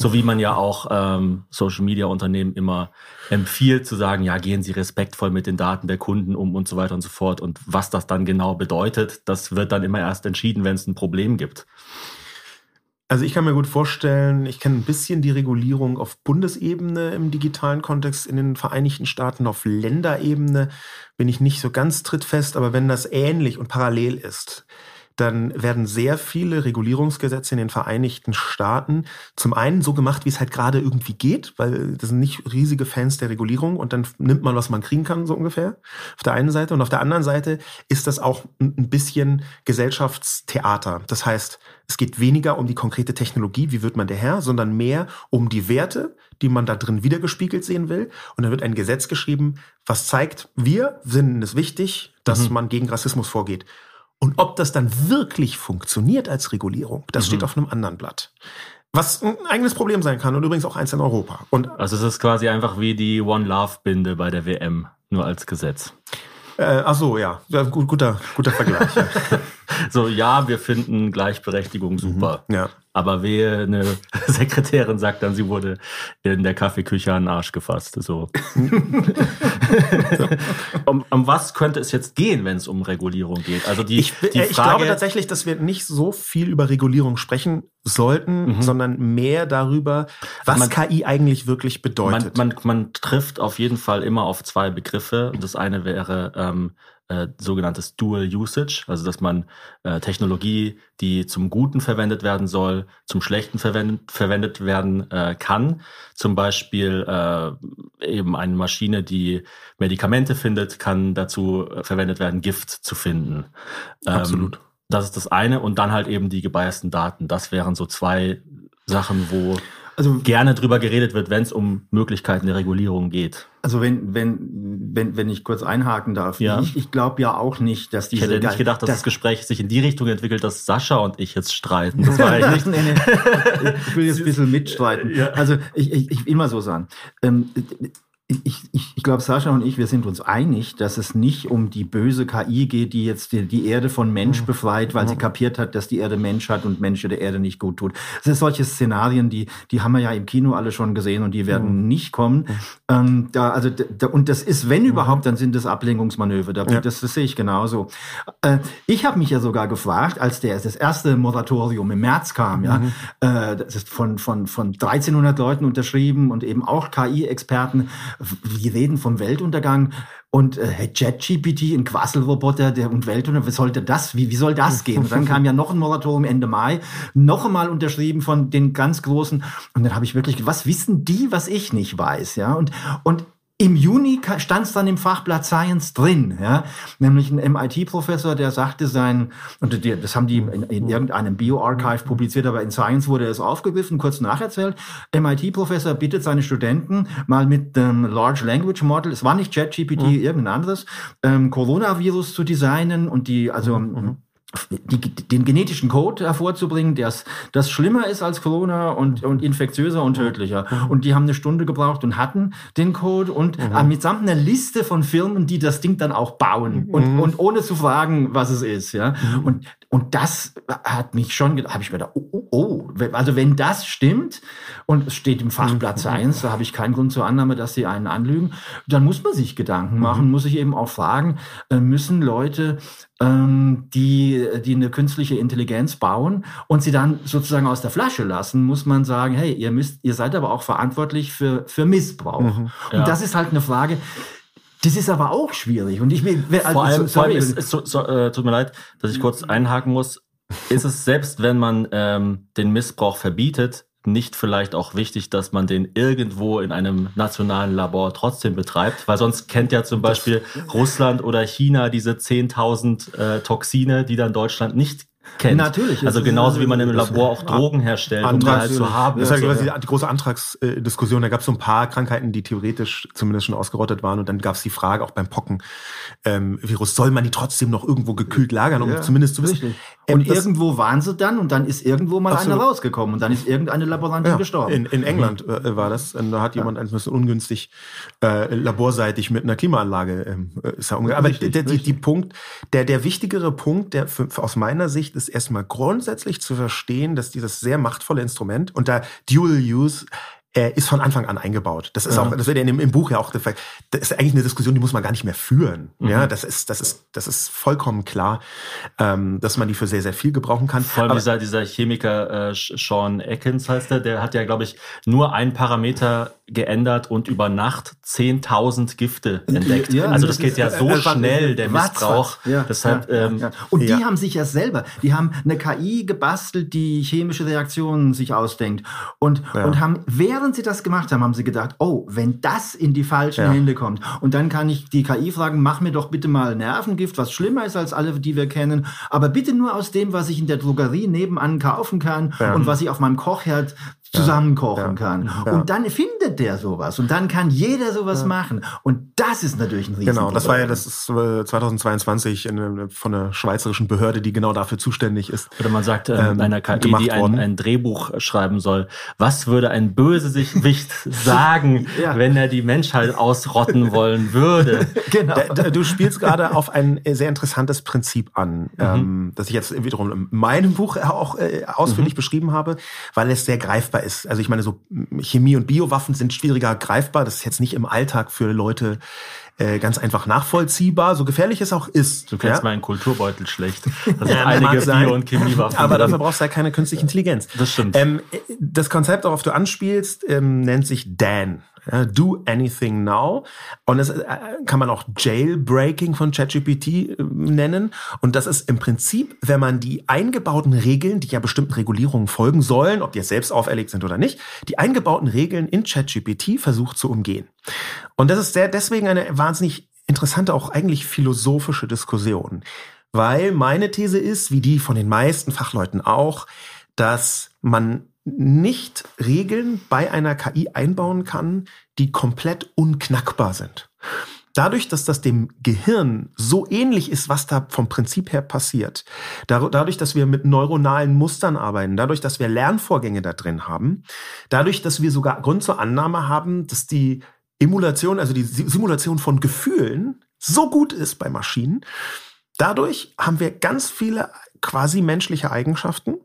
So wie man ja auch ähm, Social Media Unternehmen immer empfiehlt zu sagen, ja, gehen Sie respektvoll mit den Daten der Kunden um und so weiter und so fort. Und was das dann genau bedeutet, das wird dann immer erst entschieden, wenn es ein Problem gibt. Also ich kann mir gut vorstellen, ich kenne ein bisschen die Regulierung auf Bundesebene im digitalen Kontext in den Vereinigten Staaten. Auf Länderebene bin ich nicht so ganz trittfest, aber wenn das ähnlich und parallel ist, dann werden sehr viele Regulierungsgesetze in den Vereinigten Staaten zum einen so gemacht, wie es halt gerade irgendwie geht, weil das sind nicht riesige Fans der Regulierung und dann nimmt man, was man kriegen kann, so ungefähr. Auf der einen Seite und auf der anderen Seite ist das auch ein bisschen Gesellschaftstheater. Das heißt, es geht weniger um die konkrete Technologie, wie wird man der Herr, sondern mehr um die Werte, die man da drin wiedergespiegelt sehen will. Und dann wird ein Gesetz geschrieben, was zeigt, wir finden es wichtig, dass mhm. man gegen Rassismus vorgeht. Und ob das dann wirklich funktioniert als Regulierung, das mhm. steht auf einem anderen Blatt. Was ein eigenes Problem sein kann und übrigens auch eins in Europa. Und also es ist quasi einfach wie die One Love Binde bei der WM, nur als Gesetz. Äh, ach so, ja, ja gut, guter, guter Vergleich. so, ja, wir finden Gleichberechtigung super. Mhm, ja. Aber wehe, eine Sekretärin sagt dann, sie wurde in der Kaffeeküche an den Arsch gefasst. So. um, um, was könnte es jetzt gehen, wenn es um Regulierung geht? Also die, ich, die Frage, ich glaube tatsächlich, dass wir nicht so viel über Regulierung sprechen sollten, mhm. sondern mehr darüber, was man, KI eigentlich wirklich bedeutet. Man, man, man trifft auf jeden Fall immer auf zwei Begriffe. Das eine wäre ähm, äh, sogenanntes Dual Usage, also dass man äh, Technologie, die zum Guten verwendet werden soll, zum Schlechten verwendet, verwendet werden äh, kann. Zum Beispiel äh, eben eine Maschine, die Medikamente findet, kann dazu äh, verwendet werden, Gift zu finden. Ähm, Absolut. Das ist das eine und dann halt eben die gebiasten Daten. Das wären so zwei Sachen, wo also gerne drüber geredet wird, wenn es um Möglichkeiten der Regulierung geht. Also wenn, wenn, wenn, wenn ich kurz einhaken darf, ja. ich, ich glaube ja auch nicht, dass diese... Ich hätte nicht gedacht, dass das, das Gespräch sich in die Richtung entwickelt, dass Sascha und ich jetzt streiten. Das war eigentlich nicht. nee, nee. Ich will jetzt ein bisschen mitstreiten. Ja. Also ich, ich, ich will mal so sagen. Ähm, ich, ich, ich glaube, Sascha und ich, wir sind uns einig, dass es nicht um die böse KI geht, die jetzt die, die Erde von Mensch mhm. befreit, weil mhm. sie kapiert hat, dass die Erde Mensch hat und Mensch der Erde nicht gut tut. Das sind solche Szenarien, die, die haben wir ja im Kino alle schon gesehen und die werden mhm. nicht kommen. Mhm. Ähm, da, also, da, und das ist, wenn mhm. überhaupt, dann sind es Ablenkungsmanöver. Da, ja. das, das sehe ich genauso. Äh, ich habe mich ja sogar gefragt, als der, das erste Moratorium im März kam, ja, mhm. äh, das ist von, von, von 1300 Leuten unterschrieben und eben auch KI-Experten, die reden vom Weltuntergang und äh, ChatGPT, ein Quasselroboter, der und Weltuntergang, was sollte das, wie, wie soll das gehen? Und dann kam ja noch ein Moratorium Ende Mai, noch einmal unterschrieben von den ganz Großen. Und dann habe ich wirklich, was wissen die, was ich nicht weiß? Ja, und, und im Juni stand es dann im Fachblatt Science drin, ja, nämlich ein MIT-Professor, der sagte sein, und das haben die in, in irgendeinem Bioarchive publiziert, aber in Science wurde es aufgegriffen, kurz nacherzählt. MIT-Professor bittet seine Studenten mal mit dem Large Language Model, es war nicht ChatGPT, mhm. irgendein anderes, ähm, Coronavirus zu designen und die, also mhm die, den genetischen Code hervorzubringen, der das schlimmer ist als Corona und, und infektiöser und tödlicher. Mhm. Und die haben eine Stunde gebraucht und hatten den Code und mhm. äh, mitsamt einer Liste von Firmen, die das Ding dann auch bauen mhm. und, und ohne zu fragen, was es ist. Ja? Mhm. Und, und das hat mich schon, habe ich mir gedacht, oh, oh, oh, also wenn das stimmt und es steht im Fachblatt mhm. Science, da habe ich keinen Grund zur Annahme, dass sie einen anlügen, dann muss man sich Gedanken mhm. machen, muss ich eben auch fragen, äh, müssen Leute die, die eine künstliche Intelligenz bauen und sie dann sozusagen aus der Flasche lassen, muss man sagen, hey, ihr müsst, ihr seid aber auch verantwortlich für, für Missbrauch. Mhm, ja. Und das ist halt eine Frage, das ist aber auch schwierig. Und ich will, also, vor allem, vor allem ist, ist, so, so, äh, tut mir leid, dass ich kurz einhaken muss. Ist es selbst, wenn man ähm, den Missbrauch verbietet, nicht vielleicht auch wichtig, dass man den irgendwo in einem nationalen Labor trotzdem betreibt? Weil sonst kennt ja zum Beispiel das, Russland oder China diese 10.000 äh, Toxine, die dann Deutschland nicht kennt. Natürlich. Also genauso wie man im Labor auch Drogen herstellt, um die halt zu haben. Das ist ja quasi die große Antragsdiskussion. Da gab es so ein paar Krankheiten, die theoretisch zumindest schon ausgerottet waren. Und dann gab es die Frage auch beim Pocken, ähm, soll man die trotzdem noch irgendwo gekühlt lagern, um ja, zumindest zu wissen. Und ähm, irgendwo waren sie dann und dann ist irgendwo mal absolut. eine rausgekommen und dann ist irgendeine Laborantin ja, gestorben. In, in England mhm. äh, war das. Und da hat jemand ja. ein bisschen ungünstig äh, laborseitig mit einer Klimaanlage ähm, äh, ist ja Aber richtig, der, die, die Punkt, der, der wichtigere Punkt, der für aus meiner Sicht ist erstmal grundsätzlich zu verstehen, dass dieses sehr machtvolle Instrument und da Dual Use er ist von Anfang an eingebaut. Das ist ja. auch, das wird ja im, im, Buch ja auch, das ist eigentlich eine Diskussion, die muss man gar nicht mehr führen. Mhm. Ja, das ist, das ist, das ist vollkommen klar, ähm, dass man die für sehr, sehr viel gebrauchen kann. Vor allem dieser, dieser Chemiker äh, Sean Atkins heißt der, der hat ja, glaube ich, nur ein Parameter geändert und über Nacht 10.000 Gifte entdeckt. Ja, also das, das geht ja so äh, schnell, der Missbrauch. Ja, Deshalb, ja, ähm. Und die haben sich ja selber, die haben eine KI gebastelt, die chemische Reaktionen sich ausdenkt und, und haben während sie das gemacht haben, haben sie gedacht, oh, wenn das in die falschen. Hände kommt und dann kann ich die KI fragen, mach mir doch bitte mal Nervengift, was schlimmer ist als alle, die wir kennen, aber bitte nur aus dem, was ich in der Drogerie nebenan kaufen kann und was ich auf meinem Kochherd zusammenkochen ja, kann. Ja. Und dann findet der sowas und dann kann jeder sowas ja. machen. Und das ist natürlich ein Riesen. Genau, das war ja das ist 2022 in, von einer schweizerischen Behörde, die genau dafür zuständig ist. Oder man sagt äh, ähm, einer KI, die ein, ein, Drehbuch schreiben soll. Was würde ein Bösewicht sagen, wenn er die Menschheit ausrotten wollen würde? genau. Da, du spielst gerade auf ein sehr interessantes Prinzip an, mhm. ähm, das ich jetzt wiederum in meinem Buch auch äh, ausführlich mhm. beschrieben habe, weil es sehr greifbar greifbar ist. Also ich meine, so Chemie- und Biowaffen sind schwieriger greifbar. Das ist jetzt nicht im Alltag für Leute äh, ganz einfach nachvollziehbar, so gefährlich es auch ist. Du kennst ja? meinen Kulturbeutel schlecht. Das sind ja, einige Bio- und Chemiewaffen. Aber dafür brauchst du ja keine künstliche Intelligenz. Das stimmt. Ähm, das Konzept, worauf du anspielst, ähm, nennt sich Dan. Ja, do anything now. Und das äh, kann man auch Jailbreaking von ChatGPT äh, nennen. Und das ist im Prinzip, wenn man die eingebauten Regeln, die ja bestimmten Regulierungen folgen sollen, ob die jetzt selbst auferlegt sind oder nicht, die eingebauten Regeln in ChatGPT versucht zu umgehen. Und das ist sehr, deswegen eine wahnsinnig interessante, auch eigentlich philosophische Diskussion. Weil meine These ist, wie die von den meisten Fachleuten auch, dass man nicht Regeln bei einer KI einbauen kann, die komplett unknackbar sind. Dadurch, dass das dem Gehirn so ähnlich ist, was da vom Prinzip her passiert, dadurch, dass wir mit neuronalen Mustern arbeiten, dadurch, dass wir Lernvorgänge da drin haben, dadurch, dass wir sogar Grund zur Annahme haben, dass die Emulation, also die Simulation von Gefühlen so gut ist bei Maschinen, dadurch haben wir ganz viele quasi menschliche Eigenschaften,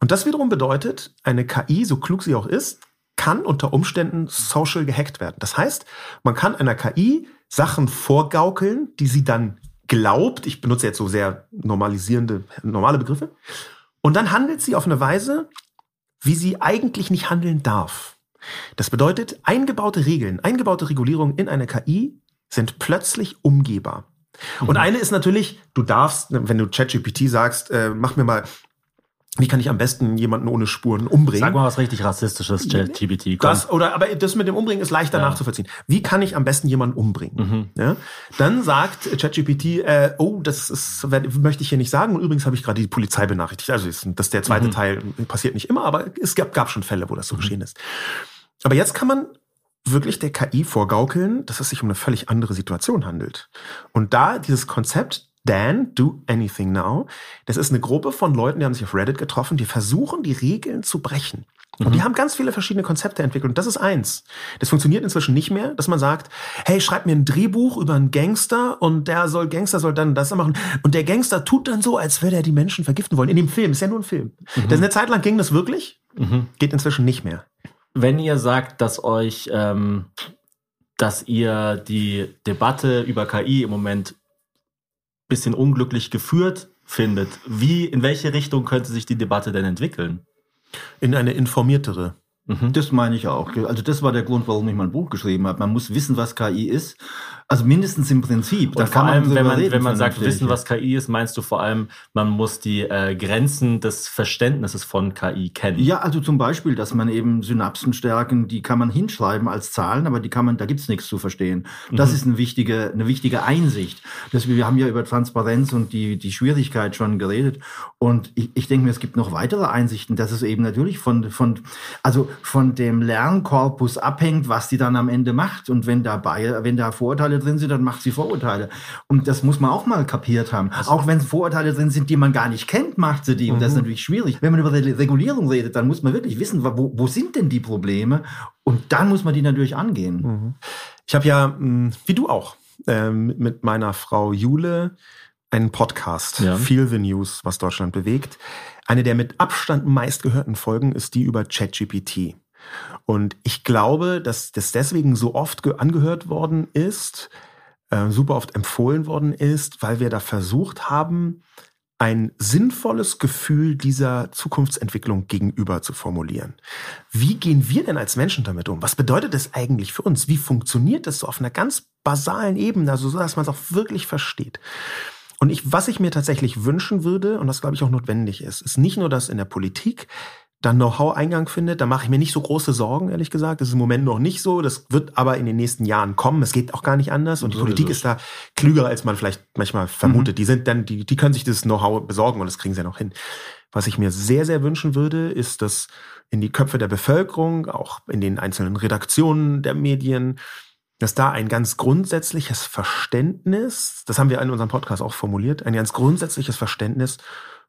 und das wiederum bedeutet, eine KI, so klug sie auch ist, kann unter Umständen social gehackt werden. Das heißt, man kann einer KI Sachen vorgaukeln, die sie dann glaubt. Ich benutze jetzt so sehr normalisierende, normale Begriffe. Und dann handelt sie auf eine Weise, wie sie eigentlich nicht handeln darf. Das bedeutet, eingebaute Regeln, eingebaute Regulierungen in eine KI sind plötzlich umgehbar. Und mhm. eine ist natürlich, du darfst, wenn du ChatGPT sagst, äh, mach mir mal wie kann ich am besten jemanden ohne Spuren umbringen? Sag mal was richtig rassistisches, ChatGPT. Das oder aber das mit dem Umbringen ist leichter ja. nachzuvollziehen. Wie kann ich am besten jemanden umbringen? Mhm. Ja? Dann sagt ChatGPT, äh, oh, das ist möchte ich hier nicht sagen. Und übrigens habe ich gerade die Polizei benachrichtigt. Also das ist der zweite mhm. Teil passiert nicht immer, aber es gab, gab schon Fälle, wo das so mhm. geschehen ist. Aber jetzt kann man wirklich der KI vorgaukeln, dass es sich um eine völlig andere Situation handelt. Und da dieses Konzept Dan, Do Anything Now. Das ist eine Gruppe von Leuten, die haben sich auf Reddit getroffen, die versuchen, die Regeln zu brechen. Und mhm. die haben ganz viele verschiedene Konzepte entwickelt. Und das ist eins. Das funktioniert inzwischen nicht mehr, dass man sagt, hey, schreib mir ein Drehbuch über einen Gangster und der soll, Gangster soll dann das machen. Und der Gangster tut dann so, als würde er die Menschen vergiften wollen. In dem Film, ist ja nur ein Film. Mhm. Das eine Zeit lang ging das wirklich, mhm. geht inzwischen nicht mehr. Wenn ihr sagt, dass euch, ähm, dass ihr die Debatte über KI im Moment bisschen unglücklich geführt findet. Wie, in welche Richtung könnte sich die Debatte denn entwickeln? In eine informiertere. Mhm. Das meine ich auch. Also das war der Grund, warum ich mein Buch geschrieben habe. Man muss wissen, was KI ist also mindestens im Prinzip. Da vor allem, wenn man, reden, wenn man sagt, wissen, was KI ist, meinst du vor allem, man muss die äh, Grenzen des Verständnisses von KI kennen. Ja, also zum Beispiel, dass man eben Synapsen stärken, die kann man hinschreiben als Zahlen, aber die kann man, da gibt's nichts zu verstehen. Das mhm. ist eine wichtige, eine wichtige Einsicht. Das, wir haben ja über Transparenz und die, die Schwierigkeit schon geredet. Und ich, ich denke mir, es gibt noch weitere Einsichten, dass es eben natürlich von, von, also von dem Lernkorpus abhängt, was die dann am Ende macht. Und wenn dabei, wenn da Vorurteile drin sind, dann macht sie Vorurteile. Und das muss man auch mal kapiert haben. Also auch wenn Vorurteile drin sind, die man gar nicht kennt, macht sie die. Und das ist mhm. natürlich schwierig. Wenn man über Regulierung redet, dann muss man wirklich wissen, wo, wo sind denn die Probleme? Und dann muss man die natürlich angehen. Mhm. Ich habe ja, hm, wie du auch, ähm, mit meiner Frau Jule einen Podcast, ja. Feel the News, was Deutschland bewegt. Eine der mit Abstand meistgehörten Folgen ist die über ChatGPT. Und ich glaube, dass das deswegen so oft angehört worden ist, äh, super oft empfohlen worden ist, weil wir da versucht haben, ein sinnvolles Gefühl dieser Zukunftsentwicklung gegenüber zu formulieren. Wie gehen wir denn als Menschen damit um? Was bedeutet das eigentlich für uns? Wie funktioniert das so auf einer ganz basalen Ebene, also so, dass man es auch wirklich versteht? Und ich, was ich mir tatsächlich wünschen würde, und das glaube ich auch notwendig ist, ist nicht nur, dass in der Politik dann Know-how Eingang findet, da mache ich mir nicht so große Sorgen, ehrlich gesagt. Das ist im Moment noch nicht so. Das wird aber in den nächsten Jahren kommen. Es geht auch gar nicht anders. Und die so Politik ist, ist, da klüger, als man vielleicht manchmal vermutet. Mhm. Die sind dann, die, die können sich das Know-how besorgen und das kriegen sie ja noch hin. Was ich mir sehr, sehr wünschen würde, ist, dass in die Köpfe der Bevölkerung, auch in den einzelnen Redaktionen der Medien, dass da ein ganz grundsätzliches Verständnis, das haben wir in unserem Podcast auch formuliert, ein ganz grundsätzliches Verständnis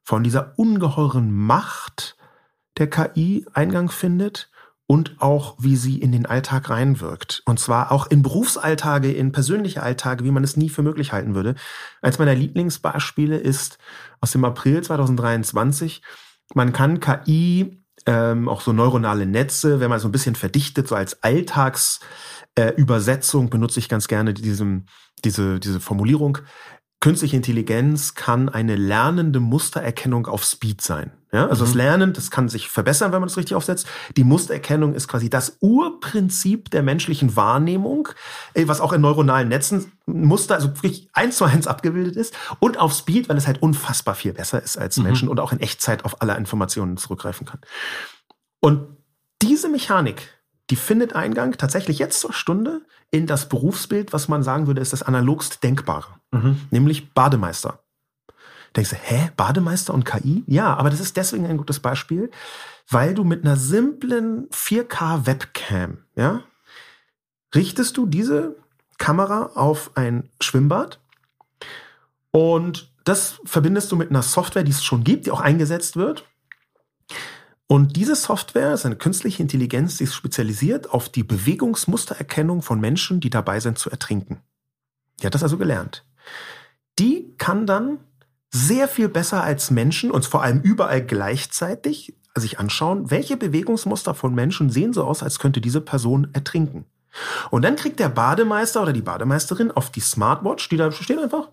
von dieser ungeheuren Macht, der KI Eingang findet und auch, wie sie in den Alltag reinwirkt. Und zwar auch in Berufsalltage, in persönliche Alltage, wie man es nie für möglich halten würde. Eins meiner Lieblingsbeispiele ist aus dem April 2023. Man kann KI, ähm, auch so neuronale Netze, wenn man so ein bisschen verdichtet, so als Alltagsübersetzung, äh, benutze ich ganz gerne diesem, diese, diese Formulierung, Künstliche Intelligenz kann eine lernende Mustererkennung auf Speed sein. Ja, also mhm. das Lernen, das kann sich verbessern, wenn man das richtig aufsetzt. Die Mustererkennung ist quasi das Urprinzip der menschlichen Wahrnehmung, äh, was auch in neuronalen Netzen Muster, also wirklich eins zu eins abgebildet ist. Und auf Speed, weil es halt unfassbar viel besser ist als mhm. Menschen und auch in Echtzeit auf alle Informationen zurückgreifen kann. Und diese Mechanik, die findet Eingang tatsächlich jetzt zur Stunde in das Berufsbild, was man sagen würde, ist das analogst Denkbare, mhm. nämlich Bademeister. Denkst du, hä, Bademeister und KI? Ja, aber das ist deswegen ein gutes Beispiel, weil du mit einer simplen 4K-Webcam, ja, richtest du diese Kamera auf ein Schwimmbad und das verbindest du mit einer Software, die es schon gibt, die auch eingesetzt wird. Und diese Software ist eine künstliche Intelligenz, die ist spezialisiert auf die Bewegungsmustererkennung von Menschen, die dabei sind zu ertrinken. Die hat das also gelernt. Die kann dann sehr viel besser als Menschen und vor allem überall gleichzeitig sich anschauen, welche Bewegungsmuster von Menschen sehen so aus, als könnte diese Person ertrinken. Und dann kriegt der Bademeister oder die Bademeisterin auf die Smartwatch, die da steht einfach,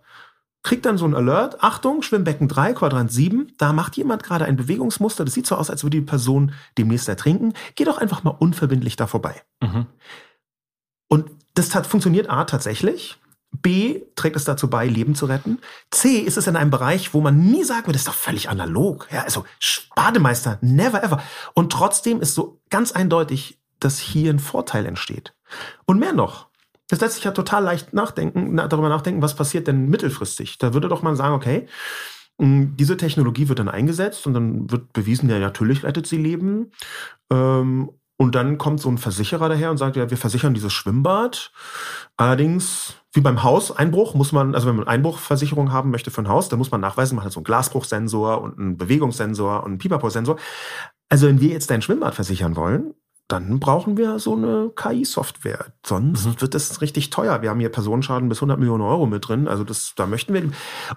kriegt dann so ein Alert, Achtung, Schwimmbecken 3, Quadrant 7, da macht jemand gerade ein Bewegungsmuster, das sieht so aus, als würde die Person demnächst ertrinken, geh doch einfach mal unverbindlich da vorbei. Mhm. Und das hat, funktioniert A tatsächlich, B trägt es dazu bei, Leben zu retten. C ist es in einem Bereich, wo man nie sagen würde, das ist doch völlig analog. Ja, also Bademeister, never ever. Und trotzdem ist so ganz eindeutig, dass hier ein Vorteil entsteht. Und mehr noch, das lässt sich ja total leicht nachdenken, darüber nachdenken, was passiert denn mittelfristig. Da würde doch man sagen, okay, diese Technologie wird dann eingesetzt und dann wird bewiesen, ja, natürlich rettet sie Leben. Ähm, und dann kommt so ein Versicherer daher und sagt, ja, wir versichern dieses Schwimmbad. Allerdings, wie beim Hauseinbruch, muss man, also wenn man Einbruchversicherung haben möchte für ein Haus, dann muss man nachweisen, man hat so einen Glasbruchsensor und einen Bewegungssensor und einen Pipapo-Sensor. Also wenn wir jetzt dein Schwimmbad versichern wollen, dann brauchen wir so eine KI-Software. Sonst mhm. wird das richtig teuer. Wir haben hier Personenschaden bis 100 Millionen Euro mit drin. Also das, da möchten wir.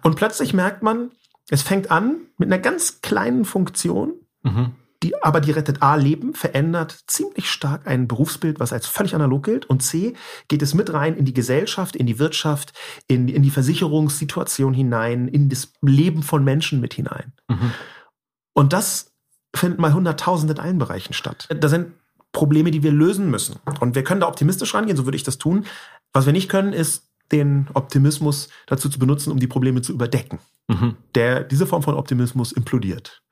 Und plötzlich merkt man, es fängt an mit einer ganz kleinen Funktion, mhm. die, aber die rettet A, Leben, verändert ziemlich stark ein Berufsbild, was als völlig analog gilt. Und C, geht es mit rein in die Gesellschaft, in die Wirtschaft, in, in die Versicherungssituation hinein, in das Leben von Menschen mit hinein. Mhm. Und das findet mal hunderttausend in allen Bereichen statt. Da sind Probleme, die wir lösen müssen. Und wir können da optimistisch rangehen, so würde ich das tun. Was wir nicht können, ist den Optimismus dazu zu benutzen, um die Probleme zu überdecken. Mhm. Der, diese Form von Optimismus implodiert.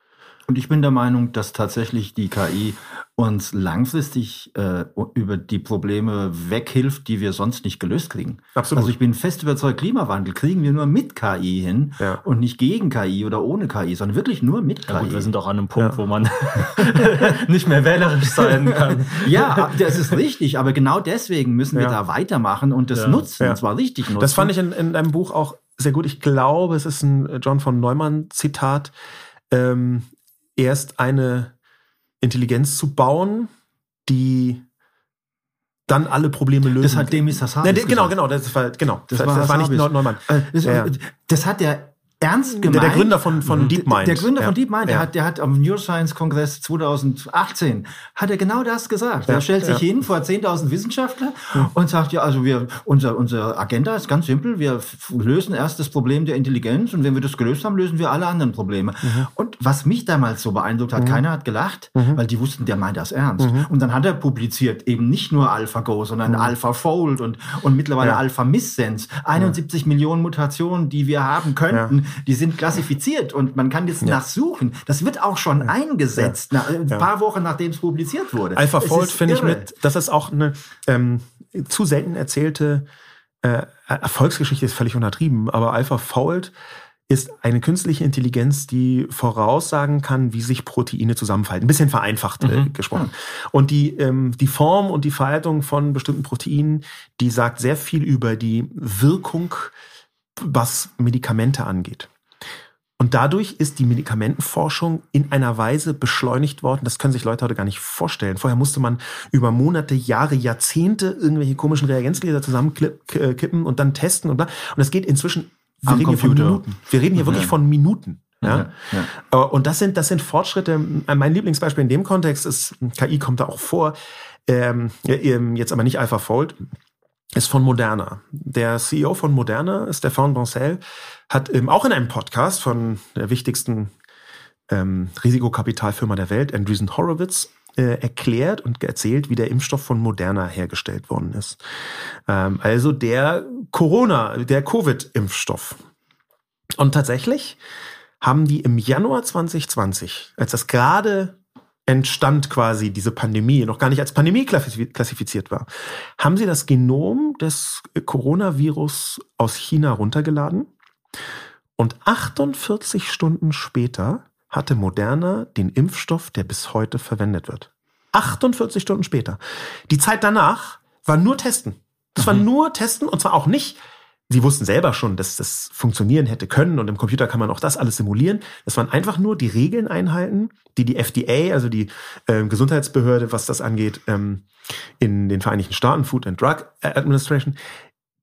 Und ich bin der Meinung, dass tatsächlich die KI uns langfristig äh, über die Probleme weghilft, die wir sonst nicht gelöst kriegen. Absolut. Also ich bin fest überzeugt, Klimawandel kriegen wir nur mit KI hin ja. und nicht gegen KI oder ohne KI, sondern wirklich nur mit KI. Ja gut, wir sind auch an einem Punkt, ja. wo man nicht mehr wählerisch sein kann. ja, das ist richtig, aber genau deswegen müssen wir da weitermachen und das nutzen, und zwar richtig nutzen. Das fand ich in, in deinem Buch auch sehr gut. Ich glaube, es ist ein John von Neumann Zitat. Ähm, erst eine Intelligenz zu bauen, die dann alle Probleme lösen. Das hat Demis Hassabis nee, Genau, genau, das war, genau, das, das war, das war nicht Neumann. Äh, das, ja. das hat der ernst gemeint. Der, der Gründer von, von DeepMind. Der, der Gründer ja. von DeepMind, der, ja. hat, der hat am Neuroscience-Kongress 2018, hat er genau das gesagt. Ja. Er stellt sich hin vor 10.000 Wissenschaftler und sagt, ja, also wir, unser, unsere Agenda ist ganz simpel. Wir lösen erst das Problem der Intelligenz und wenn wir das gelöst haben, lösen wir alle anderen Probleme. Mhm. Und was mich damals so beeindruckt hat, mhm. keiner hat gelacht, mhm. weil die wussten, der meint das ernst. Mhm. Und dann hat er publiziert eben nicht nur AlphaGo, sondern mhm. AlphaFold und, und mittlerweile AlphaMissense. 71 Millionen Mutationen, die wir haben könnten, die sind klassifiziert und man kann jetzt ja. nachsuchen. Das wird auch schon eingesetzt, ja. ein paar Wochen nachdem es publiziert wurde. AlphaFold finde ich mit, das ist auch eine ähm, zu selten erzählte äh, Erfolgsgeschichte, ist völlig untertrieben, aber AlphaFold ist eine künstliche Intelligenz, die voraussagen kann, wie sich Proteine zusammenfalten. Ein bisschen vereinfacht äh, mhm. gesprochen. Und die, ähm, die Form und die Verhaltung von bestimmten Proteinen, die sagt sehr viel über die Wirkung was Medikamente angeht. Und dadurch ist die Medikamentenforschung in einer Weise beschleunigt worden, das können sich Leute heute gar nicht vorstellen. Vorher musste man über Monate, Jahre, Jahrzehnte irgendwelche komischen Reagenzgläser zusammenkippen und dann testen und bla. Und das geht inzwischen, wir Am reden Computer. hier von Minuten. Wir reden hier wirklich von Minuten. Ja? Ja, ja. Äh, und das sind, das sind Fortschritte. Mein Lieblingsbeispiel in dem Kontext ist, KI kommt da auch vor, ähm, jetzt aber nicht AlphaFold, ist von Moderna. Der CEO von Moderna, Stefan Bancel, hat ähm, auch in einem Podcast von der wichtigsten ähm, Risikokapitalfirma der Welt, Andreessen Horowitz, äh, erklärt und erzählt, wie der Impfstoff von Moderna hergestellt worden ist. Ähm, also der Corona, der Covid-Impfstoff. Und tatsächlich haben die im Januar 2020, als das gerade entstand quasi diese Pandemie, noch gar nicht als Pandemie klassifiziert war, haben sie das Genom des Coronavirus aus China runtergeladen und 48 Stunden später hatte Moderna den Impfstoff, der bis heute verwendet wird. 48 Stunden später. Die Zeit danach war nur Testen. Das war mhm. nur Testen und zwar auch nicht Sie wussten selber schon, dass das funktionieren hätte können und im Computer kann man auch das alles simulieren. Das waren einfach nur die Regeln einhalten, die die FDA, also die äh, Gesundheitsbehörde, was das angeht, ähm, in den Vereinigten Staaten, Food and Drug Administration,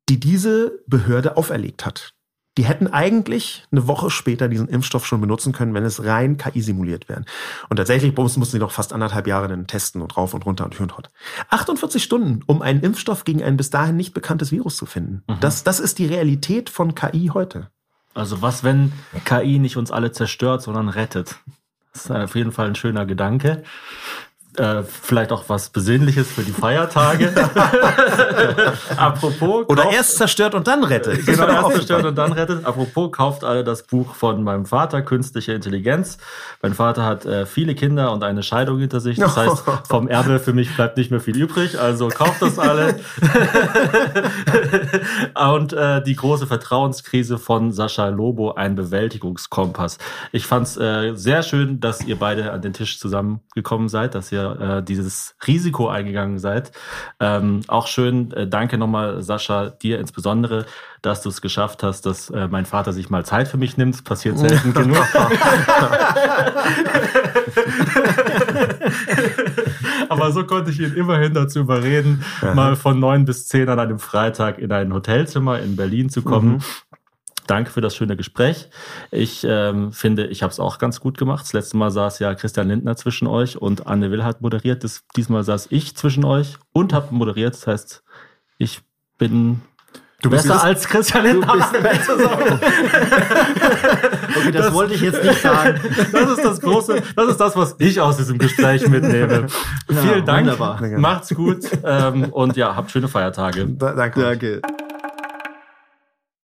die diese Behörde auferlegt hat. Die hätten eigentlich eine Woche später diesen Impfstoff schon benutzen können, wenn es rein KI simuliert wäre. Und tatsächlich mussten sie noch fast anderthalb Jahre dann testen und rauf und runter und hür und hot. 48 Stunden, um einen Impfstoff gegen ein bis dahin nicht bekanntes Virus zu finden. Mhm. Das, das ist die Realität von KI heute. Also was, wenn KI nicht uns alle zerstört, sondern rettet? Das ist auf jeden Fall ein schöner Gedanke. Äh, vielleicht auch was Besinnliches für die Feiertage. Apropos. Oder kauft, erst zerstört und dann rettet. Genau, erst zerstört und dann rettet. Apropos, kauft alle das Buch von meinem Vater, Künstliche Intelligenz. Mein Vater hat äh, viele Kinder und eine Scheidung hinter sich. Das heißt, vom Erbe für mich bleibt nicht mehr viel übrig. Also kauft das alle. und äh, die große Vertrauenskrise von Sascha Lobo, ein Bewältigungskompass. Ich fand es äh, sehr schön, dass ihr beide an den Tisch zusammengekommen seid, dass ihr äh, dieses Risiko eingegangen seid. Ähm, auch schön, äh, danke nochmal, Sascha, dir insbesondere, dass du es geschafft hast, dass äh, mein Vater sich mal Zeit für mich nimmt. Passiert selten genug. Aber so konnte ich ihn immerhin dazu überreden, mal von neun bis zehn an einem Freitag in ein Hotelzimmer in Berlin zu kommen. Mhm. Danke für das schöne Gespräch. Ich ähm, finde, ich habe es auch ganz gut gemacht. Das letzte Mal saß ja Christian Lindner zwischen euch und Anne Will hat moderiert. Das, diesmal saß ich zwischen euch und habe moderiert. Das heißt, ich bin Du bist besser als Christian Lindner. Du bist okay, das, das, wollte ich jetzt nicht sagen. Das ist das große, das ist das, was ich aus diesem Gespräch mitnehme. Ja, Vielen Dank. Wunderbar. Macht's gut ähm, und ja, habt schöne Feiertage. Da, danke. Danke.